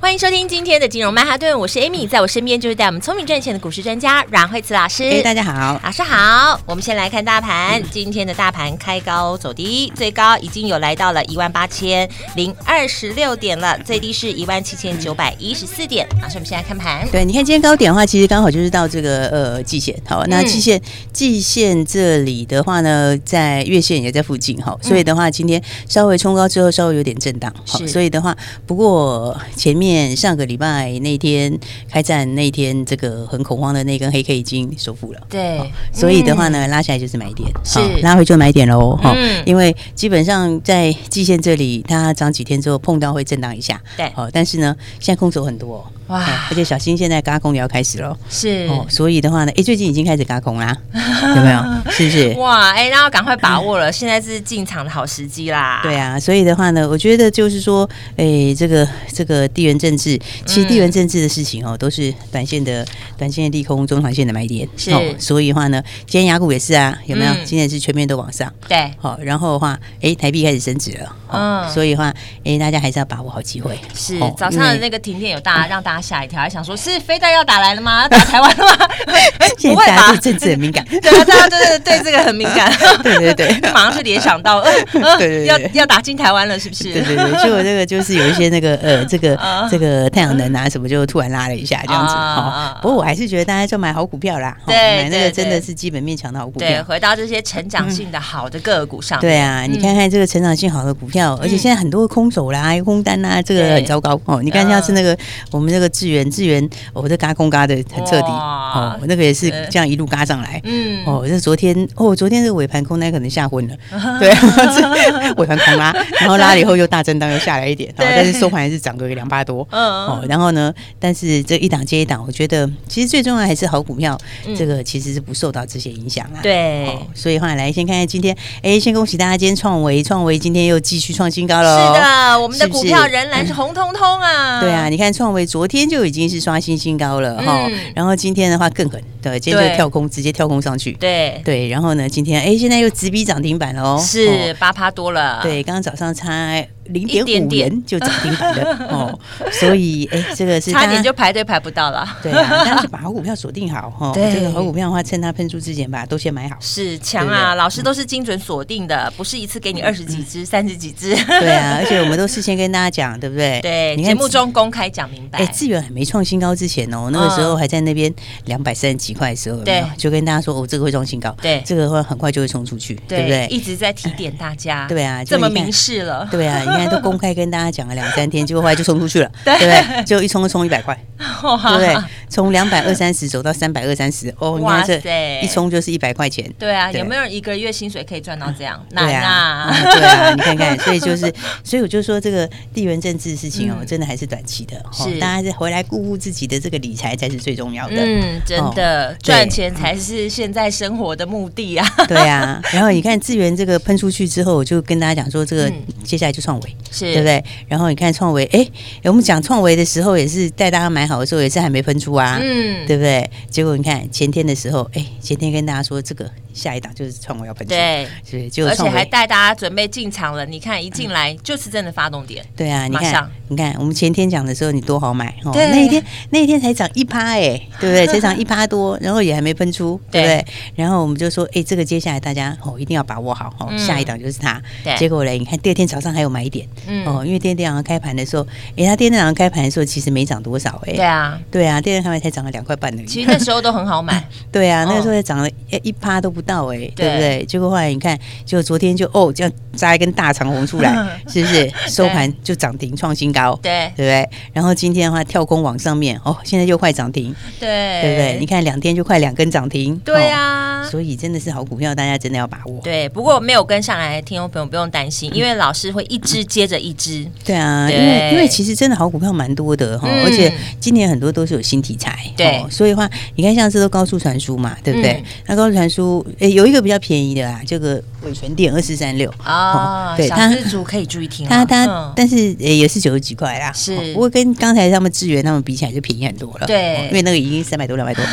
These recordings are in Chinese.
欢迎收听今天的金融曼哈顿，我是 Amy，在我身边就是带我们聪明赚钱的股市专家阮慧慈老师。哎，大家好，老师好。我们先来看大盘，今天的大盘开高走低，最高已经有来到了一万八千零二十六点了，最低是一万七千九百一十四点。老师，我们先来看盘。对，你看今天高点的话，其实刚好就是到这个呃季线，好，那季线、嗯、季线这里的话呢，在月线也在附近，哈，所以的话今天稍微冲高之后，稍微有点震荡，好，所以的话，不过前面。上个礼拜那天开战那天，这个很恐慌的那根黑 K 已经收复了。对、哦，所以的话呢，拉起来就是买点，是、哦、拉回就买点喽。哈、嗯，因为基本上在季线这里，它涨几天之后碰到会震荡一下。对，好、哦，但是呢，现在空手很多。哇！而且小新，现在嘎空也要开始了。是哦，所以的话呢，哎，最近已经开始嘎空啦，有没有？是不是？哇！哎，那要赶快把握了，现在是进场的好时机啦。对啊，所以的话呢，我觉得就是说，哎，这个这个地缘政治，其实地缘政治的事情哦，都是短线的短线的利空，中长线的买点。是，所以的话呢，今天雅股也是啊，有没有？今天是全面都往上。对，好，然后的话，哎，台币开始升值了。嗯，所以的话，哎，大家还是要把握好机会。是，早上的那个停电有大，让大家吓一跳，还想说。是飞弹要打来了吗？要打台湾了吗？现在大家对政治很敏感，对啊，大家对对对这个很敏感，对对对，马上就联想到，呃、对，对，要要打进台湾了，是不是？对对对，就这个就是有一些那个呃，这个这个太阳能啊什么，就突然拉了一下这样子。好，不过我还是觉得大家就买好股票啦，对，买那个真的是基本面强的好股票。对，回到这些成长性的好的个股上。对啊，你看看这个成长性好的股票，而且现在很多空手啦、空单呐，这个很糟糕哦。你看像是那个我们这个智原智原，我的嘎空。嘎的很彻底。哦，那个也是这样一路嘎上来，嗯，哦，这昨天哦，昨天这个尾盘空单可能吓昏了，对，尾盘空拉，然后拉了以后又大震荡，又下来一点，但是收盘还是涨个两八多，嗯，哦，然后呢，但是这一档接一档，我觉得其实最重要还是好股票，这个其实是不受到这些影响啊，对，所以话来先看看今天，哎，先恭喜大家，今天创维创维今天又继续创新高了，是的，我们的股票仍然是红彤彤啊，对啊，你看创维昨天就已经是刷新新高了。哈，然后今天的话更狠，对，今天就跳空，直接跳空上去，对对，然后呢，今天哎，现在又直逼涨停板了哦，是八趴多了，对，刚刚早上差。零点五元就涨停板的 哦，所以哎，这个是差点就排队排不到了。对啊，但是把好股票锁定好哈。对，这个好股票的话，趁它喷出之前把都先买好。是强啊，老师都是精准锁定的，不是一次给你二十几只、三十几只。对啊，而且我们都事先跟大家讲，对不对？对，节目中公开讲明白。哎，资源还没创新高之前哦，那个时候还在那边两百三十几块的时候，对，就跟大家说哦，这个会创新高，对，这个会很快就会冲出去，对不对？一直在提点大家，对啊，这么明示了，对啊，都公开跟大家。讲了两三天，结果后来就冲出去了，对不对？就一冲就冲一百块，对不对？从两百二三十走到三百二三十，哦，你看这一冲就是一百块钱。对啊，有没有人一个月薪水可以赚到这样？难啊！对啊，你看看，所以就是，所以我就说这个地缘政治事情哦，真的还是短期的，是大家是回来顾顾自己的这个理财才是最重要的。嗯，真的赚钱才是现在生活的目的啊！对啊，然后你看资源这个喷出去之后，我就跟大家讲说，这个接下来就创维，是对不对？然后你看创维，哎，我们讲创维的时候也是带大家买好的时候，也是还没喷出啊，嗯，对不对？结果你看前天的时候，哎，前天跟大家说这个。下一档就是创维要喷出，对，是，就而且还带大家准备进场了。你看一进来就是真的发动点，对啊，你看，你看我们前天讲的时候你多好买哦，那一天那一天才涨一趴哎，对不对？才涨一趴多，然后也还没喷出，对不对？然后我们就说，哎，这个接下来大家哦一定要把握好哦，下一档就是它。结果嘞，你看第二天早上还有买点，哦，因为第二天早上开盘的时候，哎，它第二天早上开盘的时候其实没涨多少哎，对啊，对啊，第二天开盘才涨了两块半而已。其实那时候都很好买，对啊，那个时候才涨了一趴都不。不到哎，对不对？结果后来你看，就昨天就哦，这样扎一根大长红出来，是不是？收盘就涨停创新高，对对不对？然后今天的话跳空往上面，哦，现在又快涨停，对对不对？你看两天就快两根涨停，对啊，所以真的是好股票，大家真的要把握。对，不过没有跟上来的听众朋友不用担心，因为老师会一只接着一支。对啊，因为因为其实真的好股票蛮多的哈，而且今年很多都是有新题材，对，所以的话你看像这都高速传输嘛，对不对？那高速传输诶有一个比较便宜的啦，这个伟全店二四三六哦，对，小资族可以注意听，它它但是诶也是九十几块啦，是，不过跟刚才他们智源他们比起来就便宜很多了，对，因为那个已经三百多两百多，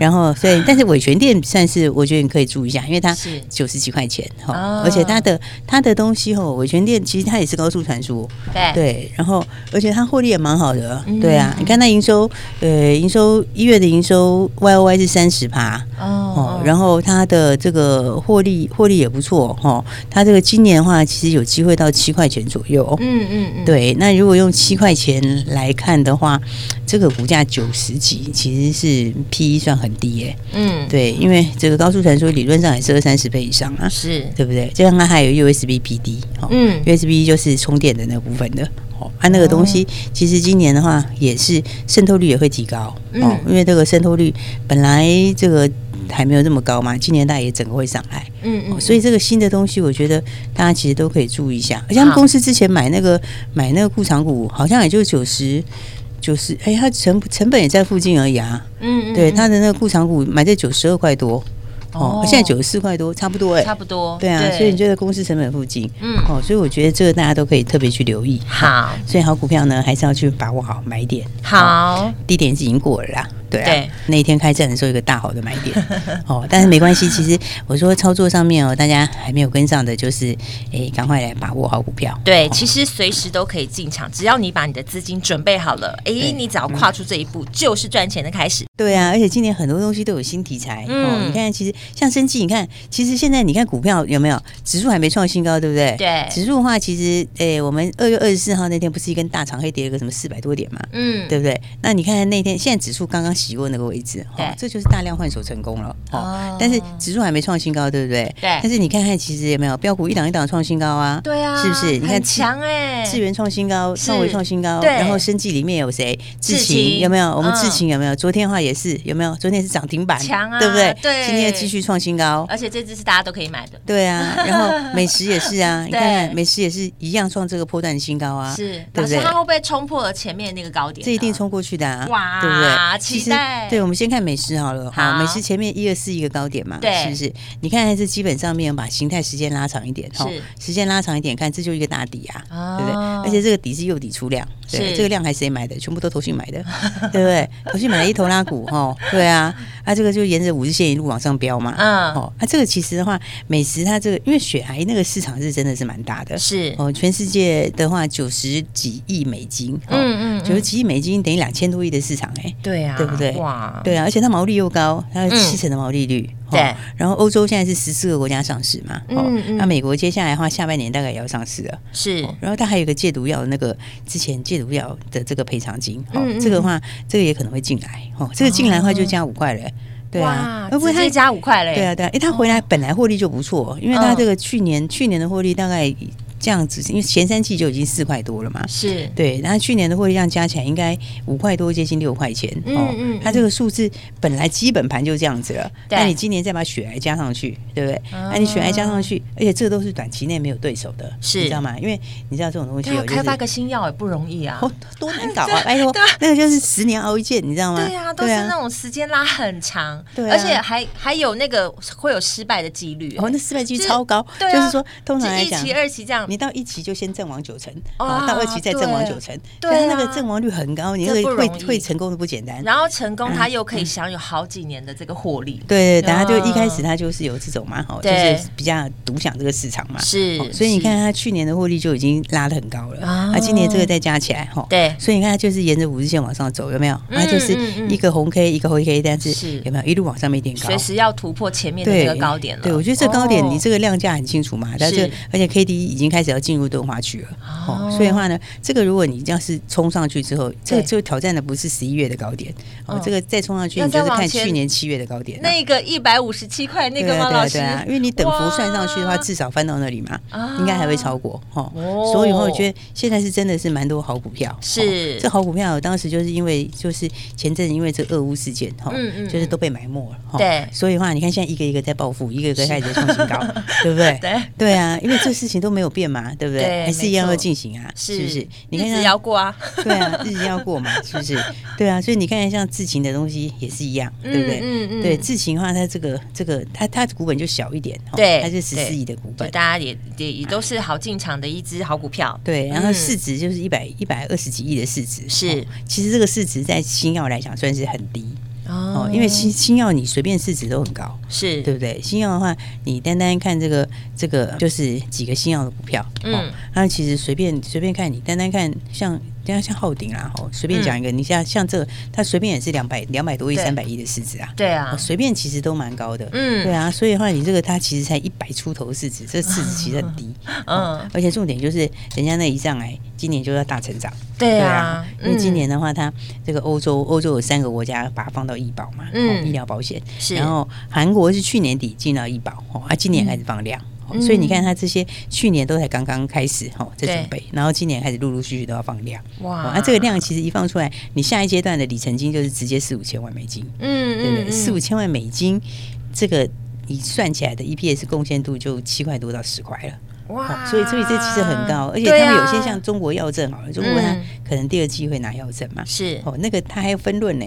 然后所以但是伟全店算是我觉得你可以注意一下，因为它是。九十几块钱哈，而且它的它的东西吼伟全店其实它也是高速传输，对。对，然后而且它获利也蛮好的，对啊，你看它营收呃营收一月的营收 Y O Y 是三十趴哦，然后它的这个获利获利也不错哈，它这个今年的话其实有机会到七块钱左右，嗯嗯嗯，对，那如果用七块钱来看的话，这个股价九十几其实是 P E 算很低耶，嗯，对，因为这个高速传输理论上也是二三十倍以上啊，是。对不对？就像它还有 U S B P D，嗯，U S B 就是充电的那部分的。哦，它那个东西其实今年的话也是渗透率也会提高哦，因为这个渗透率本来这个还没有那么高嘛，今年大概也整个会上来，嗯嗯，所以这个新的东西我觉得大家其实都可以注意一下。而且他们公司之前买那个买那个库藏股，好像也就九十九十，哎，它成成本也在附近而已啊，嗯嗯，对，它的那个库藏股买在九十二块多。哦，现在九十四块多，差不多哎，差不多，对啊，所以你觉得公司成本附近，嗯，哦，所以我觉得这个大家都可以特别去留意。好，所以好股票呢，还是要去把握好买点。好，低点已经过了啦。对啊，那一天开战的时候，一个大好的买点 哦，但是没关系。其实我说操作上面哦，大家还没有跟上的，就是哎，赶快来把握好股票。对，其实随时都可以进场，只要你把你的资金准备好了，哎，你只要跨出这一步，就是赚钱的开始。对啊，而且今年很多东西都有新题材哦。你看，其实像生技，你看，其实现在你看股票有没有指数还没创新高，对不对？对，指数的话，其实哎，我们二月二十四号那天不是一根大长黑跌了个什么四百多点嘛？嗯，对不对？那你看那天，现在指数刚刚。洗过那个位置，哈，这就是大量换手成功了，哦。但是指数还没创新高，对不对？对。但是你看看，其实有没有标股一档一档创新高啊？对啊，是不是？你看强哎，智源创新高，创维创新高，对。然后生技里面有谁？智勤有没有？我们智勤有没有？昨天的话也是有没有？昨天是涨停板，强啊，对不对？对。今天继续创新高，而且这只是大家都可以买的。对啊，然后美食也是啊，你看看美食也是一样创这个波段新高啊，是，对不对？它会不会冲破了前面那个高点？这一定冲过去的啊，哇，对不对？期待。对，我们先。看美食好了，好，美食前面一二四一个高点嘛，对，是不是？你看还是基本上面把形态时间拉长一点，是。时间拉长一点，看这就一个大底啊，对不对？而且这个底是诱底出量，对，这个量还是谁买的？全部都投信买的，对不对？投信买了一头拉股，哈，对啊，啊，这个就沿着五日线一路往上飙嘛，嗯，哦，啊，这个其实的话，美食它这个因为血癌那个市场是真的是蛮大的，是。哦，全世界的话九十几亿美金，嗯嗯，九十几亿美金等于两千多亿的市场，哎，对啊，对不对？哇，对啊。而且它毛利又高，它有七成的毛利率。嗯、对，然后欧洲现在是十四个国家上市嘛，嗯嗯，那、嗯、美国接下来的话，下半年大概也要上市了。是，然后它还有一个戒毒药，那个之前戒毒药的这个赔偿金，哦、这个的话，这个也可能会进来，哦，这个进来的话就加五块了，对啊，会不会直接加五块嘞？对啊，对啊，哎，它回来本来获利就不错，因为它这个去年、嗯、去年的获利大概。这样子，因为前三季就已经四块多了嘛，是对，然后去年的获利量加起来应该五块多，接近六块钱。嗯嗯，它这个数字本来基本盘就这样子了，那你今年再把血癌加上去，对不对？那你血癌加上去，而且这个都是短期内没有对手的，是，你知道吗？因为你知道这种东西，开发个新药也不容易啊，多难搞 啊！拜托，那个就是十年熬一剑，你知道吗？对啊，都是那种时间拉很长，对，而且还还有那个会有失败的几率，哦，那失败几率超高，就是说通常来讲，一期二期这样，你到一期就先。阵亡九成，啊，到二期再阵亡九成，对，是那个阵亡率很高，你那个会会成功的不简单。然后成功，他又可以享有好几年的这个获利。对，等下就一开始他就是有这种嘛，哈，就是比较独享这个市场嘛。是，所以你看他去年的获利就已经拉的很高了，啊，今年这个再加起来，哈，对，所以你看他就是沿着五日线往上走，有没有？他就是一个红 K 一个黑 K，但是有没有一路往上面点高？随时要突破前面的这个高点了。对，我觉得这高点你这个量价很清楚嘛，但是而且 K D 已经开开始要进入钝化区了。哦，所以的话呢，这个如果你要是冲上去之后，这个就挑战的不是十一月的高点哦，这个再冲上去，你就是看去年七月的高点。那个一百五十七块那个吗？老师？对啊，因为你等幅算上去的话，至少翻到那里嘛，应该还会超过哈。所以我觉得现在是真的是蛮多好股票。是这好股票，当时就是因为就是前阵子因为这俄乌事件哈，就是都被埋没了。对，所以的话你看现在一个一个在报复，一个一个开始创新高，对不对？对对啊，因为这事情都没有变嘛，对不对？还是一样要进行啊，是不是？你看日子要过啊，对啊，日子要过嘛，是不是？对啊，所以你看像智勤的东西也是一样，对不对？嗯嗯，对，智勤的话，它这个这个它它股本就小一点，对，它是十四亿的股本，大家也也也都是好进场的一只好股票，对。然后市值就是一百一百二十几亿的市值，是。其实这个市值在新药来讲算是很低。哦，因为新新药你随便市值都很高，是对不对？新药的话，你单单看这个这个就是几个新药的股票，嗯，那其实随便随便看你单单看像。像像浩鼎啊，吼，随便讲一个，嗯、你像像这个，它随便也是两百两百多亿、三百亿的市值啊，对啊，随便其实都蛮高的，嗯，对啊，所以的话，你这个它其实才一百出头市值，这个市值其实很低，嗯，而且重点就是人家那一上来，今年就要大成长，对啊，因为今年的话，它这个欧洲欧洲有三个国家把它放到医保嘛，嗯，医疗保险，是，然后韩国是去年底进到医保，哦，啊，今年开始放量。所以你看，它这些去年都才刚刚开始哈，在准备，然后今年开始陆陆续续都要放量。哇！那这个量其实一放出来，你下一阶段的里程金就是直接四五千万美金。嗯？四五千万美金，这个你算起来的 EPS 贡献度就七块多到十块了。哇！所以所以这其实很高，而且他们有些像中国药证好了，中国它可能第二季会拿药证嘛。是哦，那个它还有分论呢。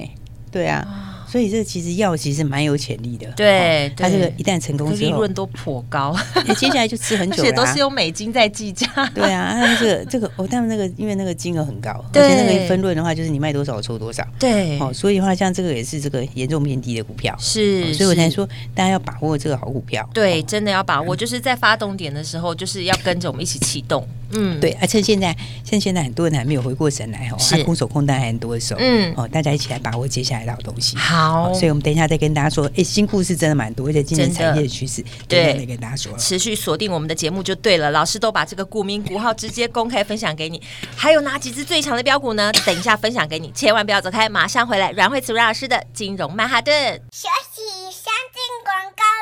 对啊。所以这其实药其实蛮有潜力的，对，它这个一旦成功之后，利润都颇高，接下来就吃很久，而且都是用美金在计价。对啊，这个这个哦，他们那个因为那个金额很高，而且那个分润的话，就是你卖多少抽多少。对，哦，所以的话，像这个也是这个严重偏低的股票，是，所以我才说大家要把握这个好股票。对，真的要把握，就是在发动点的时候，就是要跟着我们一起启动。嗯，对，而趁现在，趁现在很多人还没有回过神来哦，还空手空单还很多的时候，嗯，哦，大家一起来把握接下来的好东西。好，所以我们等一。下再跟大家说，哎，新故事真的蛮多，而且今年产业的趋势，对，再跟大家说，持续锁定我们的节目就对了。老师都把这个股民股号直接公开分享给你，还有哪几只最强的标股呢？等一下分享给你，千万不要走开，马上回来。阮慧慈阮老师的金融曼哈顿，休息，先进广告喽。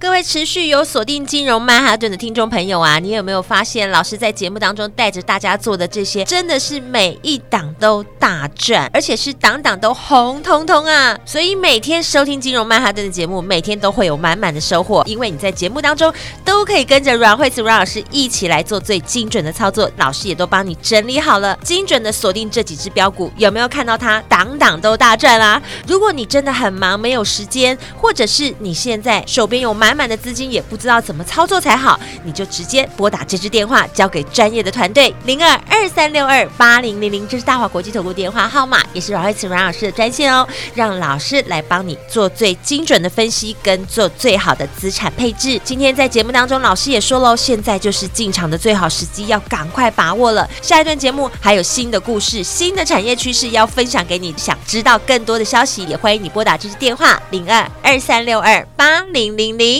各位持续有锁定金融曼哈顿的听众朋友啊，你有没有发现老师在节目当中带着大家做的这些，真的是每一档都大赚，而且是档档都红彤彤啊！所以每天收听金融曼哈顿的节目，每天都会有满满的收获，因为你在节目当中都可以跟着阮慧慈阮老师一起来做最精准的操作，老师也都帮你整理好了，精准的锁定这几只标股，有没有看到它？档档都大赚啦、如果你真的很忙没有时间，或者是你现在手边有满满满的资金也不知道怎么操作才好，你就直接拨打这支电话，交给专业的团队零二二三六二八零零零，这是大华国际投顾电话号码，也是阮慧慈阮老师的专线哦。让老师来帮你做最精准的分析，跟做最好的资产配置。今天在节目当中，老师也说喽，现在就是进场的最好时机，要赶快把握了。下一段节目还有新的故事、新的产业趋势要分享给你，想知道更多的消息，也欢迎你拨打这支电话零二二三六二八零零零。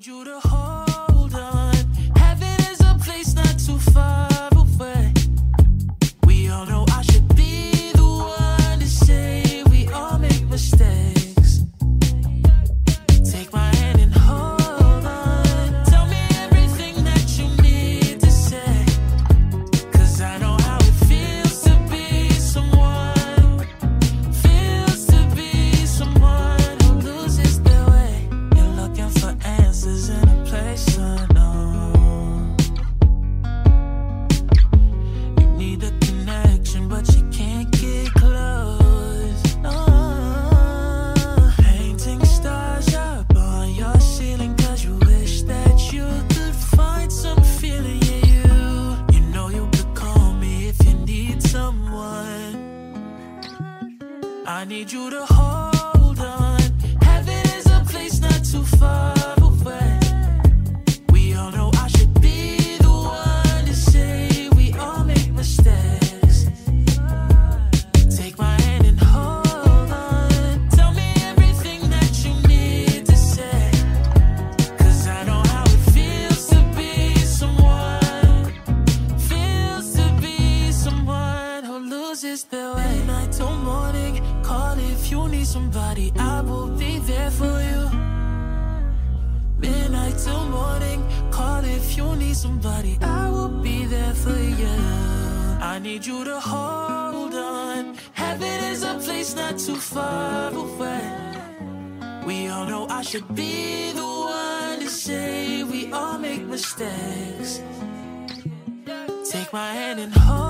need you to hold I need you to hold on. Heaven is a place not too far. need you to hold on. Heaven is a place not too far away. We all know I should be the one to say we all make mistakes. Take my hand and hold.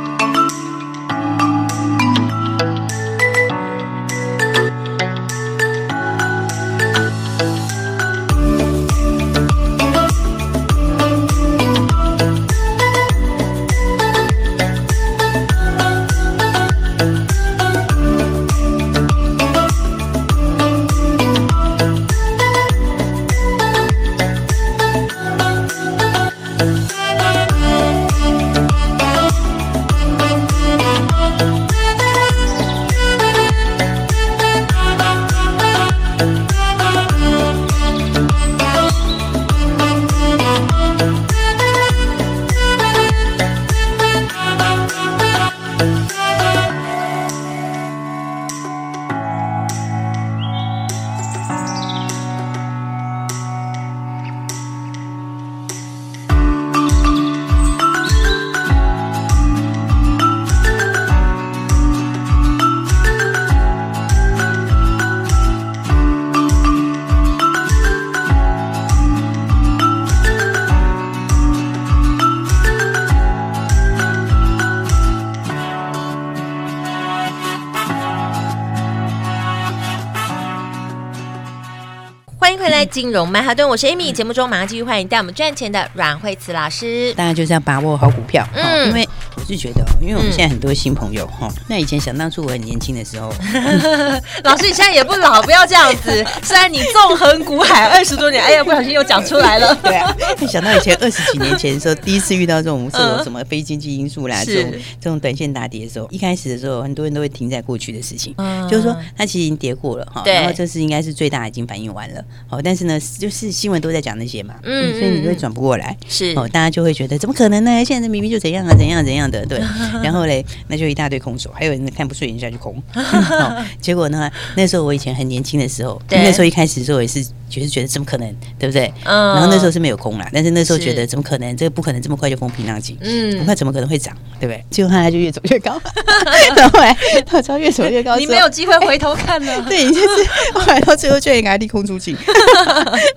金融曼哈顿，我是 Amy。节目中马上继续欢迎带我们赚钱的阮慧慈老师。当然就是要把握好股票，嗯，因为我是觉得，因为我们现在很多新朋友哈，那以前想当初我很年轻的时候，老师你现在也不老，不要这样子。虽然你纵横股海二十多年，哎呀，不小心又讲出来了。对啊，想到以前二十几年前的时候，第一次遇到这种这种什么非经济因素啦，这种这种短线大跌的时候，一开始的时候，很多人都会停在过去的事情，嗯。就是说它其实已经跌过了哈，然后这次应该是最大已经反应完了，好，但是。呢，就是新闻都在讲那些嘛，嗯，所以你会转不过来，是。哦，大家就会觉得怎么可能呢？现在明明就怎样啊，怎样怎样的，对，然后嘞，那就一大堆空手，还有人看不顺眼下去空，结果呢，那时候我以前很年轻的时候，那时候一开始的时候也是。就是觉得怎么可能，对不对？嗯。然后那时候是没有空啦，但是那时候觉得怎么可能，这个不可能这么快就风平浪静，嗯，不快怎么可能会涨，对不对？结果后来就越走越高，然后后来到超越走越高，你没有机会回头看了，对，你就是后来到最后就应该利空出尽，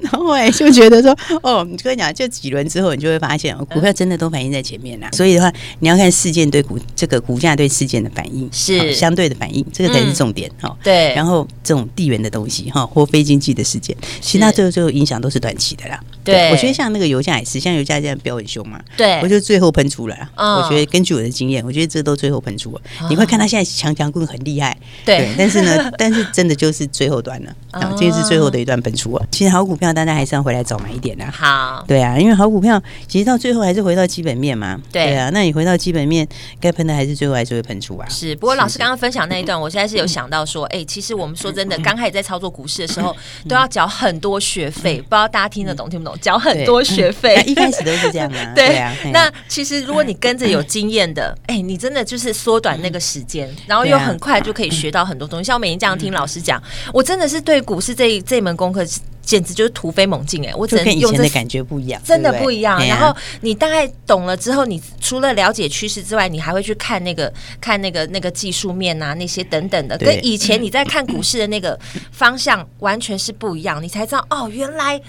然后后来就觉得说，哦，你跟你讲，就几轮之后，你就会发现，股票真的都反映在前面啦。所以的话，你要看事件对股这个股价对事件的反应是相对的反应，这个才是重点哈。对，然后这种地缘的东西哈，或非经济的事件，其他最后最后影响都是短期的啦。对，我觉得像那个油价也是，像油价这样飙很凶嘛。对，我觉得最后喷出来，我觉得根据我的经验，我觉得这都最后喷出了。你会看他现在强强棍很厉害，对，但是呢，但是真的就是最后段了啊，这是最后的一段喷出啊。其实好股票大家还是要回来早买一点的。好，对啊，因为好股票其实到最后还是回到基本面嘛。对啊，那你回到基本面，该喷的还是最后还是会喷出啊。是，不过老师刚刚分享那一段，我现在是有想到说，哎，其实我们说真的，刚开始在操作股市的时候，都要缴很多学费，不知道大家听得懂听不懂？缴很多学费，一开始都是这样啊。对啊，那其实如果你跟着有经验的，哎，你真的就是缩短那个时间，然后又很快就可以学到很多东西。像我每天这样听老师讲，我真的是对股市这这门功课。简直就是突飞猛进哎！我只能用这的感觉不一样，真的不一样。然后你大概懂了之后，你除了了解趋势之外，你还会去看那个看那个那个技术面啊，那些等等的，跟以前你在看股市的那个方向完全是不一样。你才知道哦，原来。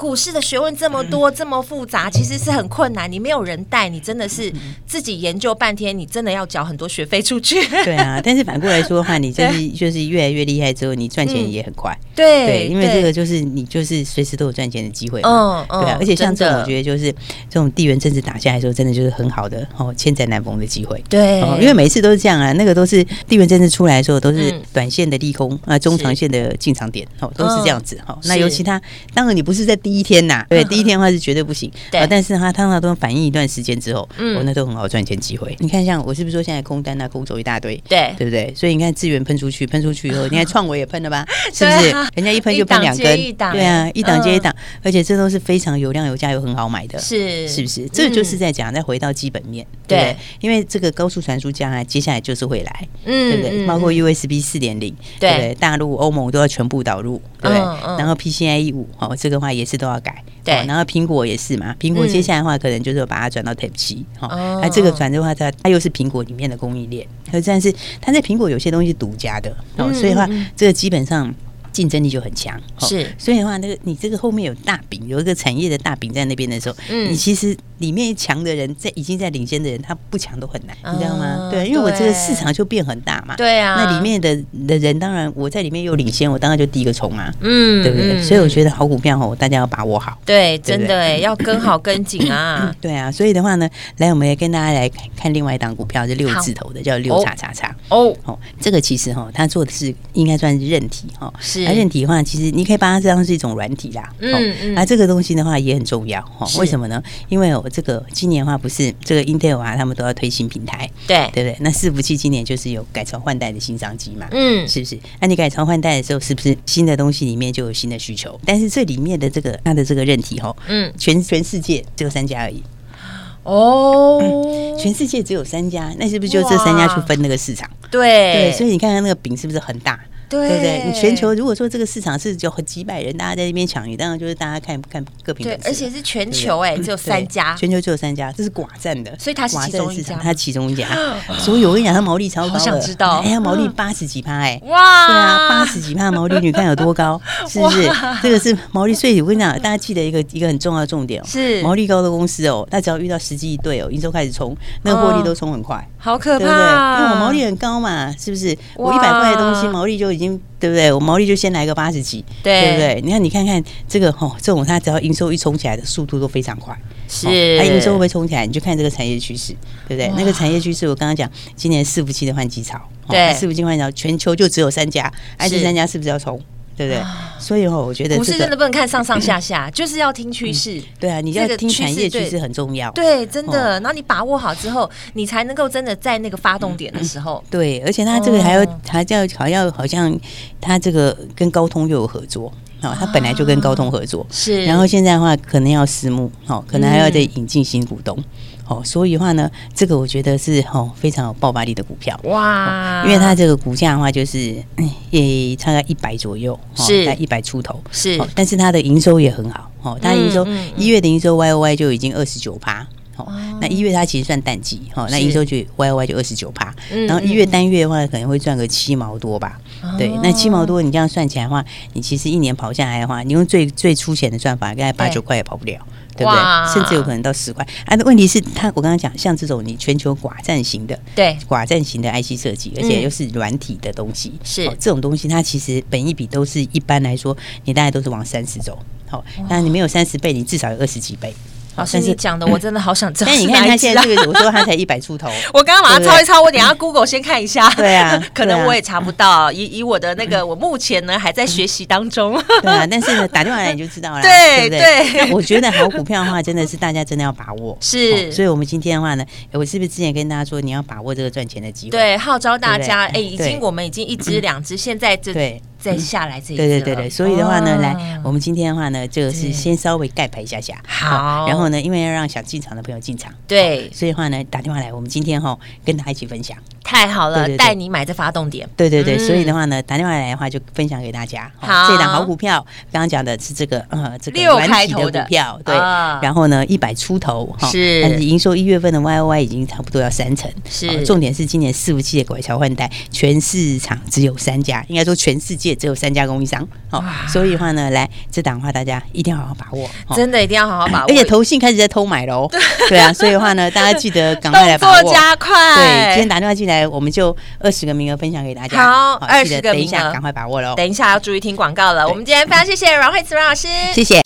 股市的学问这么多，这么复杂，其实是很困难。你没有人带，你真的是自己研究半天，你真的要缴很多学费出去。对啊，但是反过来说的话，你就是 就是越来越厉害之后，你赚钱也很快。对对，因为这个就是你就是随时都有赚钱的机会。嗯嗯，对啊。而且像这种，我觉得就是这种地缘政治打下来的时候，真的就是很好的哦，千载难逢的机会。对，因为每次都是这样啊，那个都是地缘政治出来的时候，都是短线的利空啊，中长线的进场点哦，都是这样子哈。那尤其他，当然你不是在第一天呐，对，第一天的话是绝对不行。对，但是它通常都反映一段时间之后，嗯，那都很好赚钱机会。你看，像我是不是说现在空单啊，空走一大堆，对，对不对？所以你看资源喷出去，喷出去以后，你看创维也喷了吧？是不是？人家一喷就喷两根，对啊，一档接一档，而且这都是非常有量、有价又很好买的，是是不是？这就是在讲，再回到基本面，对，因为这个高速传输将来接下来就是会来，嗯，对不对？包括 USB 四点零，对，大陆、欧盟都要全部导入，对，然后 PCIe 五，哦，这个话也是都要改。对，然后苹果也是嘛，苹果接下来的话可能就是把它转到 Type C，哈，那这个转的话，它它又是苹果里面的供应链，可但是它在苹果有些东西独家的，哦，所以的话这个基本上。竞争力就很强，是，所以的话，那个你这个后面有大饼，有一个产业的大饼在那边的时候，嗯，你其实里面强的人在已经在领先的人，他不强都很难，你知道吗？对，因为我这个市场就变很大嘛，对啊，那里面的的人，当然我在里面又领先，我当然就第一个冲啊，嗯，对不对？所以我觉得好股票哦，大家要把握好，对，真的哎，要跟好跟紧啊，对啊，所以的话呢，来，我们也跟大家来看另外一档股票，是六字头的，叫六叉叉叉哦，哦，这个其实哈，它做的是应该算是韧体哈，是。而韧体的话，其实你可以把它当成是一种软体啦。嗯嗯。那这个东西的话也很重要哈。为什么呢？因为我这个今年的话，不是这个 Intel 啊，他们都要推新平台，对对不对？那伺服器今年就是有改朝换代的新商机嘛，嗯，是不是？那你改朝换代的时候，是不是新的东西里面就有新的需求？但是这里面的这个它的这个韧体哈，嗯，全全世界只有三家而已。哦，全世界只有三家，那是不是就这三家去分那个市场？对对，所以你看看那个饼是不是很大？对不对？你全球如果说这个市场是有几百人，大家在那边抢，你当然就是大家看看各品牌。对，而且是全球哎，只有三家，全球只有三家，这是寡占的，所以它是其中一家，它其中一家。所以我跟你讲，它毛利超高，我想知道，哎呀，毛利 八十几趴哎，哇，对啊，八十几趴毛利，你看有多高，是不是？这个是毛利税。我跟你讲，大家记得一个一个很重要的重点哦，是毛利高的公司哦，它只要遇到时机一对哦，营收开始冲，那个获利都冲很快，好可怕，对不对？因为我毛利很高嘛，是不是？我一百块的东西毛利就已经。对不对？我毛利就先来个八十几，对，对不对？你看，你看看这个吼，这种它只要营收一冲起来的速度都非常快，是。它营收会不会冲起来？你就看这个产业趋势，对不对？那个产业趋势，我刚刚讲，今年伺服器的换机潮，对，伺服器换机潮，全球就只有三家，哎是，这三家是不是要冲？对不对？所以哦，我觉得股市真的不能看上上下下，就是要听趋势。对啊，你要听产业趋势很重要。对，真的。然后你把握好之后，你才能够真的在那个发动点的时候。对，而且他这个还要还叫好要好像他这个跟高通又有合作啊，他本来就跟高通合作是，然后现在的话可能要私募，哦，可能还要再引进新股东。哦，所以的话呢，这个我觉得是哦非常有爆发力的股票。哇，因为它这个股价的话就是也大概一百左右，是。在一百出头，是，但是它的营收也很好，哦，它营收一月的营收 Y O Y 就已经二十九趴。那一月它其实算淡季哈，那营收就 Y O Y 就二十九趴，然后一月单月的话可能会赚个七毛多吧，对，那七毛多你这样算起来的话，你其实一年跑下来的话，你用最最粗浅的算法，大概八九块也跑不了，对。不对？甚至有可能到十块。啊，那问题是它，我刚刚讲像这种你全球寡占型的，对，寡占型的 IC 设计，而且又是软体的东西，是。这种东西，它其实本一比都是一般来说，你大概都是往三十走，好，那你没有三十倍，你至少有二十几倍。老师，你讲的我真的好想知道。但你看他现在这个，我说他才一百出头。我刚刚把它抄一抄，我等下 Google 先看一下。对啊，可能我也查不到。以以我的那个，我目前呢还在学习当中。对啊，但是呢，打电话来你就知道了。对对。我觉得好股票的话，真的是大家真的要把握。是。所以我们今天的话呢，我是不是之前跟大家说，你要把握这个赚钱的机会？对，号召大家。哎，已经我们已经一支两支，现在这对。再下来这一对对对对，所以的话呢，来，我们今天的话呢，就是先稍微盖牌一下下，好，然后呢，因为要让想进场的朋友进场，对，所以的话呢，打电话来，我们今天哈跟大家一起分享，太好了，带你买这发动点，对对对，所以的话呢，打电话来的话就分享给大家，好，这档好股票，刚刚讲的是这个呃这个六开头的。股票，对，然后呢一百出头哈，是，但是营收一月份的 Y O Y 已经差不多要三成，是，重点是今年伺服器的拐桥换代，全市场只有三家，应该说全世界只有三家供应商。好，所以的话呢，来这档的话，大家一定要好好把握，真的一定要好好把握。而且投信开始在偷买喽，对。啊，所以的话呢，大家记得赶快来把握，加快。对，今天打电话进来，我们就二十个名额分享给大家。好，二十个名额，赶快把握喽。等一下要注意听广告了。我们今天非常谢谢阮慧慈阮老师，谢谢。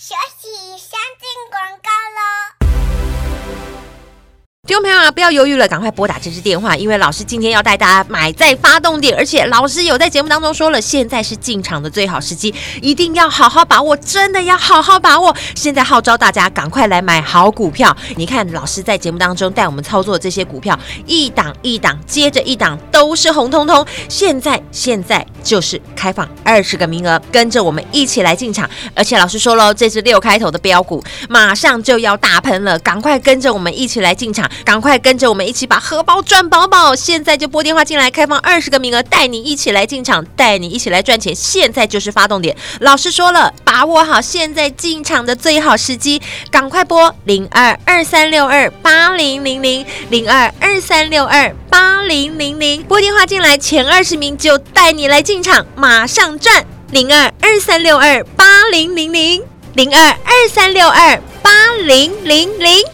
听众朋友啊，不要犹豫了，赶快拨打这支电话，因为老师今天要带大家买在发动点，而且老师有在节目当中说了，现在是进场的最好时机，一定要好好把握，真的要好好把握。现在号召大家赶快来买好股票。你看老师在节目当中带我们操作这些股票，一档一档接着一档都是红彤彤。现在现在就是开放二十个名额，跟着我们一起来进场。而且老师说了，这支六开头的标股马上就要大喷了，赶快跟着我们一起来进场。赶快跟着我们一起把荷包赚饱饱！现在就拨电话进来，开放二十个名额，带你一起来进场，带你一起来赚钱。现在就是发动点，老师说了，把握好现在进场的最好时机，赶快拨零二二三六二八零零零零二二三六二八零零零，拨电话进来，前二十名就带你来进场，马上赚零二二三六二八零零零零二二三六二八零零零。